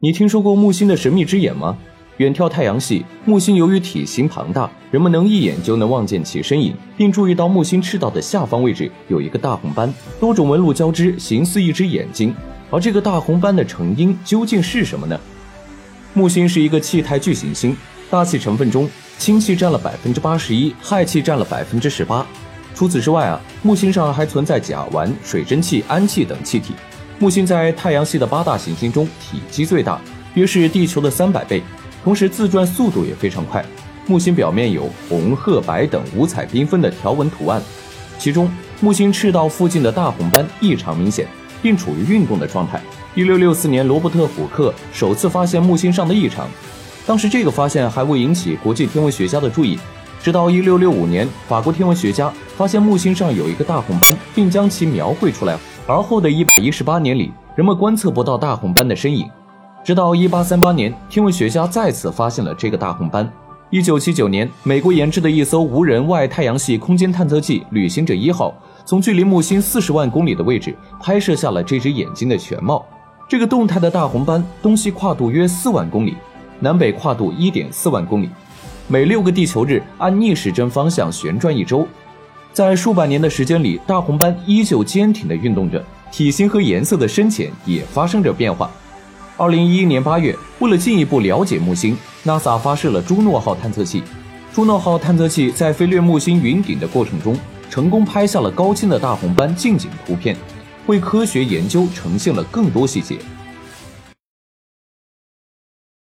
你听说过木星的神秘之眼吗？远眺太阳系，木星由于体型庞大，人们能一眼就能望见其身影，并注意到木星赤道的下方位置有一个大红斑，多种纹路交织，形似一只眼睛。而这个大红斑的成因究竟是什么呢？木星是一个气态巨行星，大气成分中氢气占了百分之八十一，氦气占了百分之十八。除此之外啊，木星上还存在甲烷、水蒸气、氨气等气体。木星在太阳系的八大行星中体积最大，约是地球的三百倍，同时自转速度也非常快。木星表面有红、褐、白等五彩缤纷的条纹图案，其中木星赤道附近的大红斑异常明显，并处于运动的状态。一六六四年，罗伯特·虎克首次发现木星上的异常，当时这个发现还未引起国际天文学家的注意。直到一六六五年，法国天文学家发现木星上有一个大红斑，并将其描绘出来。而后的一百一十八年里，人们观测不到大红斑的身影。直到一八三八年，天文学家再次发现了这个大红斑。一九七九年，美国研制的一艘无人外太阳系空间探测器“旅行者一号”从距离木星四十万公里的位置拍摄下了这只眼睛的全貌。这个动态的大红斑东西跨度约四万公里，南北跨度一点四万公里。每六个地球日按逆时针方向旋转一周，在数百年的时间里，大红斑依旧坚挺地运动着，体型和颜色的深浅也发生着变化。二零一一年八月，为了进一步了解木星，NASA 发射了朱诺号探测器。朱诺号探测器在飞掠木星云顶的过程中，成功拍下了高清的大红斑近景图片，为科学研究呈现了更多细节。